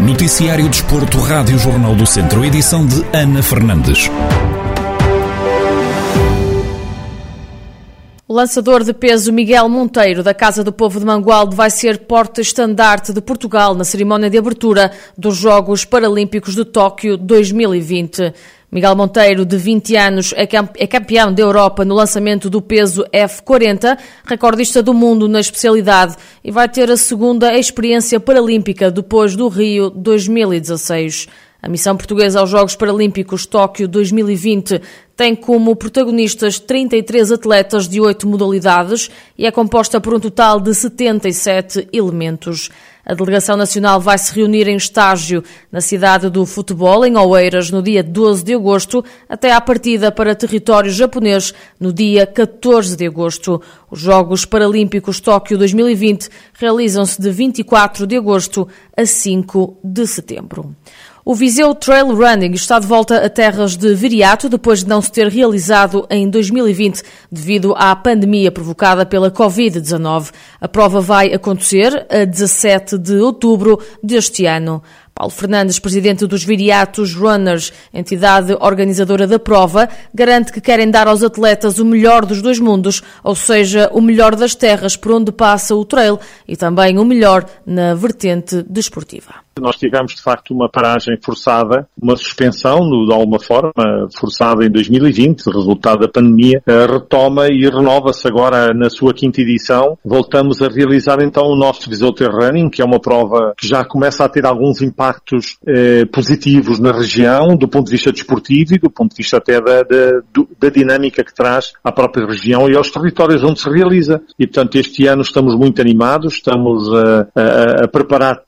Noticiário Desporto, Rádio Jornal do Centro, edição de Ana Fernandes. O lançador de peso Miguel Monteiro, da Casa do Povo de Mangualde, vai ser porta-estandarte de Portugal na cerimónia de abertura dos Jogos Paralímpicos de Tóquio 2020. Miguel Monteiro, de 20 anos, é, é campeão da Europa no lançamento do peso F40, recordista do mundo na especialidade e vai ter a segunda experiência paralímpica depois do Rio 2016. A missão portuguesa aos Jogos Paralímpicos Tóquio 2020 tem como protagonistas 33 atletas de oito modalidades e é composta por um total de 77 elementos. A delegação nacional vai se reunir em estágio na cidade do futebol, em Oeiras, no dia 12 de agosto, até à partida para território japonês no dia 14 de agosto. Os Jogos Paralímpicos Tóquio 2020 realizam-se de 24 de agosto a 5 de setembro. O Viseu Trail Running está de volta a terras de Viriato depois de não se ter realizado em 2020 devido à pandemia provocada pela Covid-19. A prova vai acontecer a 17 de outubro deste ano. Paulo Fernandes, presidente dos Viriatos Runners, entidade organizadora da prova, garante que querem dar aos atletas o melhor dos dois mundos, ou seja, o melhor das terras por onde passa o trail e também o melhor na vertente desportiva. Nós tivemos, de facto, uma paragem forçada, uma suspensão, de alguma forma, forçada em 2020, resultado da pandemia, retoma e renova-se agora na sua quinta edição. Voltamos a realizar então o nosso Visoter Running, que é uma prova que já começa a ter alguns impactos eh, positivos na região, do ponto de vista desportivo e do ponto de vista até da, da, da dinâmica que traz à própria região e aos territórios onde se realiza. E, portanto, este ano estamos muito animados, estamos a, a, a preparar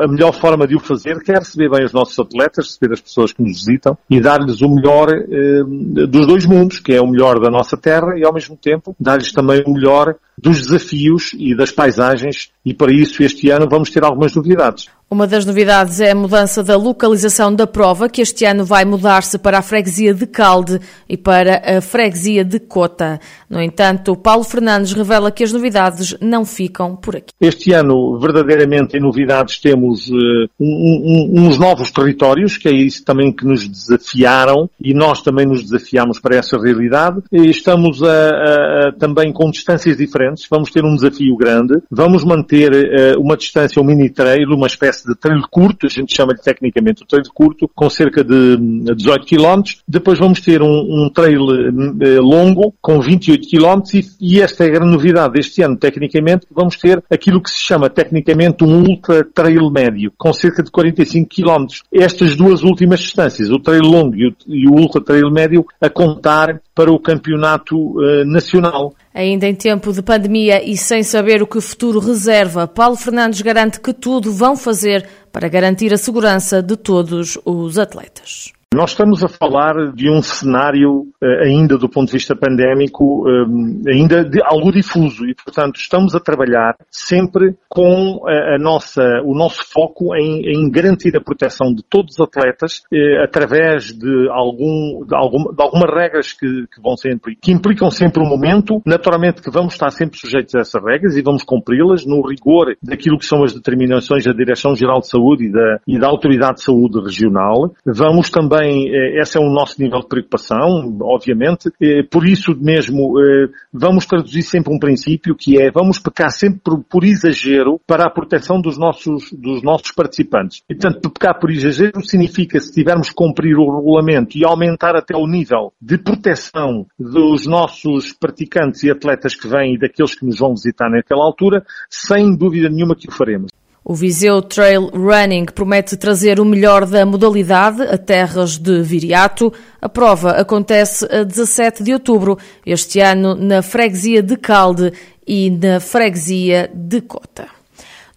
a melhor forma de o fazer, quer receber bem os nossos atletas, receber as pessoas que nos visitam e dar-lhes o melhor eh, dos dois mundos, que é o melhor da nossa terra e ao mesmo tempo dar-lhes também o melhor dos desafios e das paisagens e para isso este ano vamos ter algumas novidades. Uma das novidades é a mudança da localização da prova, que este ano vai mudar-se para a freguesia de Calde e para a freguesia de Cota. No entanto, Paulo Fernandes revela que as novidades não ficam por aqui. Este ano, verdadeiramente, em novidades, temos uh, um, um, uns novos territórios, que é isso também que nos desafiaram e nós também nos desafiamos para essa realidade. E estamos a, a, a, também com distâncias diferentes, vamos ter um desafio grande, vamos manter uh, uma distância, um mini trail, uma espécie de trail curto, a gente chama-lhe tecnicamente o trail curto, com cerca de 18 km. Depois vamos ter um, um trail eh, longo, com 28 km, e, e, esta é a grande novidade deste ano, tecnicamente, vamos ter aquilo que se chama tecnicamente um ultra trail médio, com cerca de 45 km. Estas duas últimas distâncias, o trail longo e o, e o ultra trail médio, a contar para o campeonato uh, nacional. Ainda em tempo de pandemia e sem saber o que o futuro reserva, Paulo Fernandes garante que tudo vão fazer para garantir a segurança de todos os atletas. Nós estamos a falar de um cenário, eh, ainda do ponto de vista pandémico, eh, ainda de algo difuso e, portanto, estamos a trabalhar sempre com a nossa, o nosso foco em, em garantir a proteção de todos os atletas eh, através de, algum, de, algum, de algumas regras que, que vão sempre, que implicam sempre um momento. Naturalmente que vamos estar sempre sujeitos a essas regras e vamos cumpri-las no rigor daquilo que são as determinações da Direção-Geral de Saúde e da, e da Autoridade de Saúde Regional. Vamos também também, eh, esse é o nosso nível de preocupação, obviamente, por isso mesmo eh, vamos traduzir sempre um princípio que é vamos pecar sempre por, por exagero para a proteção dos nossos, dos nossos participantes. E, portanto, pecar por exagero significa se tivermos que cumprir o regulamento e aumentar até o nível de proteção dos nossos praticantes e atletas que vêm e daqueles que nos vão visitar naquela altura, sem dúvida nenhuma que o faremos. O Viseu Trail Running promete trazer o melhor da modalidade a terras de Viriato. A prova acontece a 17 de outubro, este ano na freguesia de Calde e na freguesia de Cota.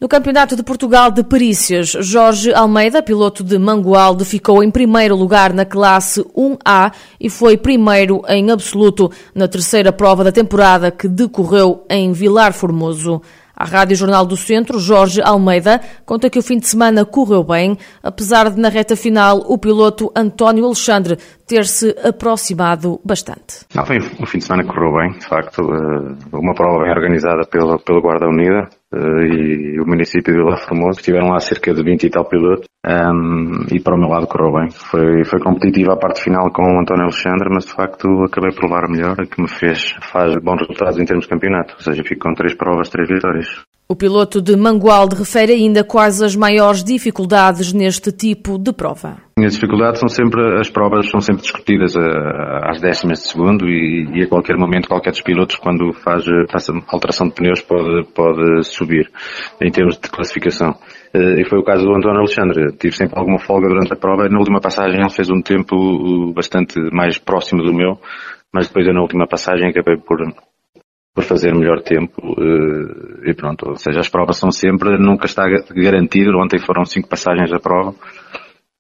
No Campeonato de Portugal de Perícias, Jorge Almeida, piloto de Mangualde, ficou em primeiro lugar na classe 1A e foi primeiro em absoluto na terceira prova da temporada que decorreu em Vilar Formoso. À Rádio Jornal do Centro, Jorge Almeida conta que o fim de semana correu bem, apesar de na reta final o piloto António Alexandre ter-se aproximado bastante. Não, foi um fim de semana que correu bem, de facto, eh, uma prova bem organizada pela, pela Guarda Unida e o município de Vila Formosa, estiveram lá cerca de 20 e tal pilotos um, e para o meu lado correu bem. Foi, foi competitiva a parte final com o António Alexandre, mas de facto acabei por levar melhor, que me fez, faz bons resultados em termos de campeonato, ou seja, fico com três provas, três vitórias. O piloto de Mangualde refere ainda quais as maiores dificuldades neste tipo de prova. As dificuldades são sempre, as provas são sempre discutidas eh, às décimas de segundo e, e, a qualquer momento qualquer dos pilotos quando faz, faz alteração de pneus pode, pode subir em termos de classificação. Eh, e foi o caso do António Alexandre. Tive sempre alguma folga durante a prova e na última passagem ele fez um tempo bastante mais próximo do meu, mas depois eu na última passagem acabei por, por fazer melhor tempo eh, e pronto, ou seja, as provas são sempre, nunca está garantido, ontem foram cinco passagens da prova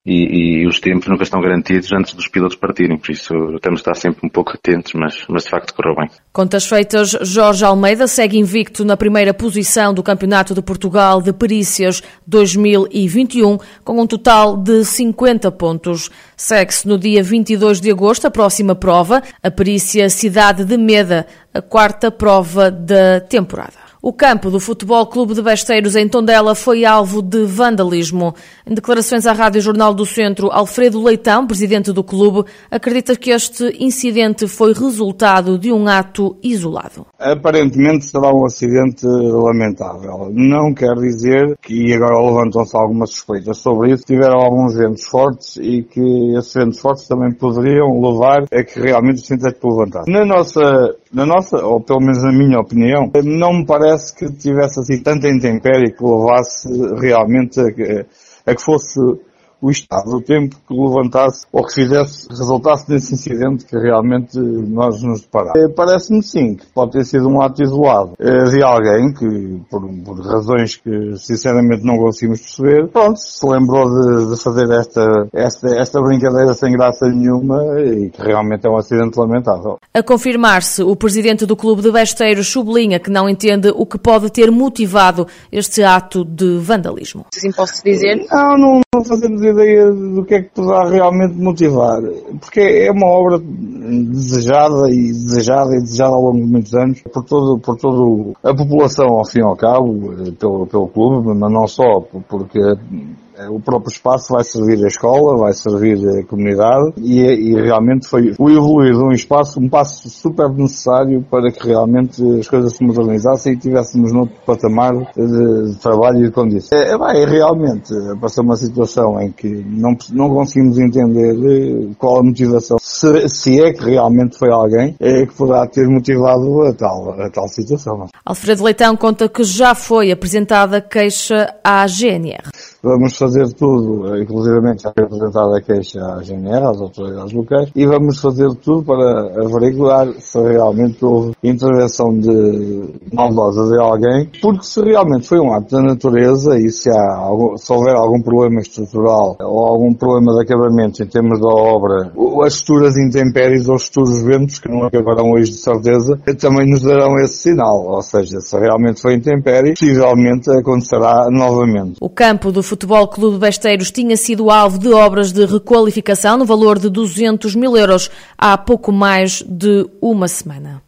e, e, os tempos nunca estão garantidos antes dos pilotos partirem, por isso temos de estar sempre um pouco atentos, mas, mas de facto correu bem. Contas feitas, Jorge Almeida segue invicto na primeira posição do Campeonato de Portugal de Perícias 2021, com um total de 50 pontos. Segue-se no dia 22 de agosto a próxima prova, a Perícia Cidade de Meda, a quarta prova da temporada. O campo do Futebol Clube de Besteiros em Tondela foi alvo de vandalismo. Em declarações à Rádio Jornal do Centro, Alfredo Leitão, presidente do clube, acredita que este incidente foi resultado de um ato isolado. Aparentemente será um acidente lamentável. Não quer dizer que, e agora levantam-se algumas suspeitas sobre isso, tiveram alguns ventos fortes e que esses ventos fortes também poderiam levar a que realmente o acidente levantasse. Na nossa, na nossa, ou pelo menos na minha opinião, não me parece que tivesse assim tanta intempérie que levasse realmente a, a que fosse o estado do tempo que levantasse ou que fizesse, resultasse nesse incidente que realmente nós nos deparámos. Eh, parece-me sim que pode ter sido um ato isolado eh, de alguém que, por, por razões que sinceramente não conseguimos perceber, pronto, se lembrou de, de, fazer esta, esta, esta brincadeira sem graça nenhuma e que realmente é um acidente lamentável. A confirmar-se, o presidente do Clube de Besteiros sublinha que não entende o que pode ter motivado este ato de vandalismo. Assim posso dizer? Não, não, não fazemos ideia do que é que poderá realmente motivar, porque é uma obra desejada e desejada e desejada ao longo de muitos anos por todo, por todo a população ao fim e ao cabo, eh, pelo, pelo clube, mas não só, porque o próprio espaço vai servir a escola, vai servir a comunidade e, e, realmente foi o evoluir de um espaço, um passo super necessário para que realmente as coisas se modernizassem e tivéssemos noutro patamar de, de trabalho e de condições. É, é, realmente passou uma situação em que não, não conseguimos entender eh, qual a motivação, se, se é que realmente foi alguém é, que poderá ter motivado a tal, a tal situação. Alfredo Leitão conta que já foi apresentada queixa à GNR. Vamos fazer tudo, inclusivamente apresentada a queixa à GNR, às autoridades locais, e vamos fazer tudo para averiguar se realmente houve intervenção de maldosa de alguém, porque se realmente foi um ato da natureza e se, há algum, se houver algum problema estrutural ou algum problema de acabamento em termos da obra, as futuras intempéries ou os futuros ventos, que não acabarão hoje de certeza, também nos darão esse sinal. Ou seja, se realmente foi intempérie, possivelmente acontecerá novamente. O campo do Futebol Clube Besteiros tinha sido alvo de obras de requalificação no valor de 200 mil euros há pouco mais de uma semana.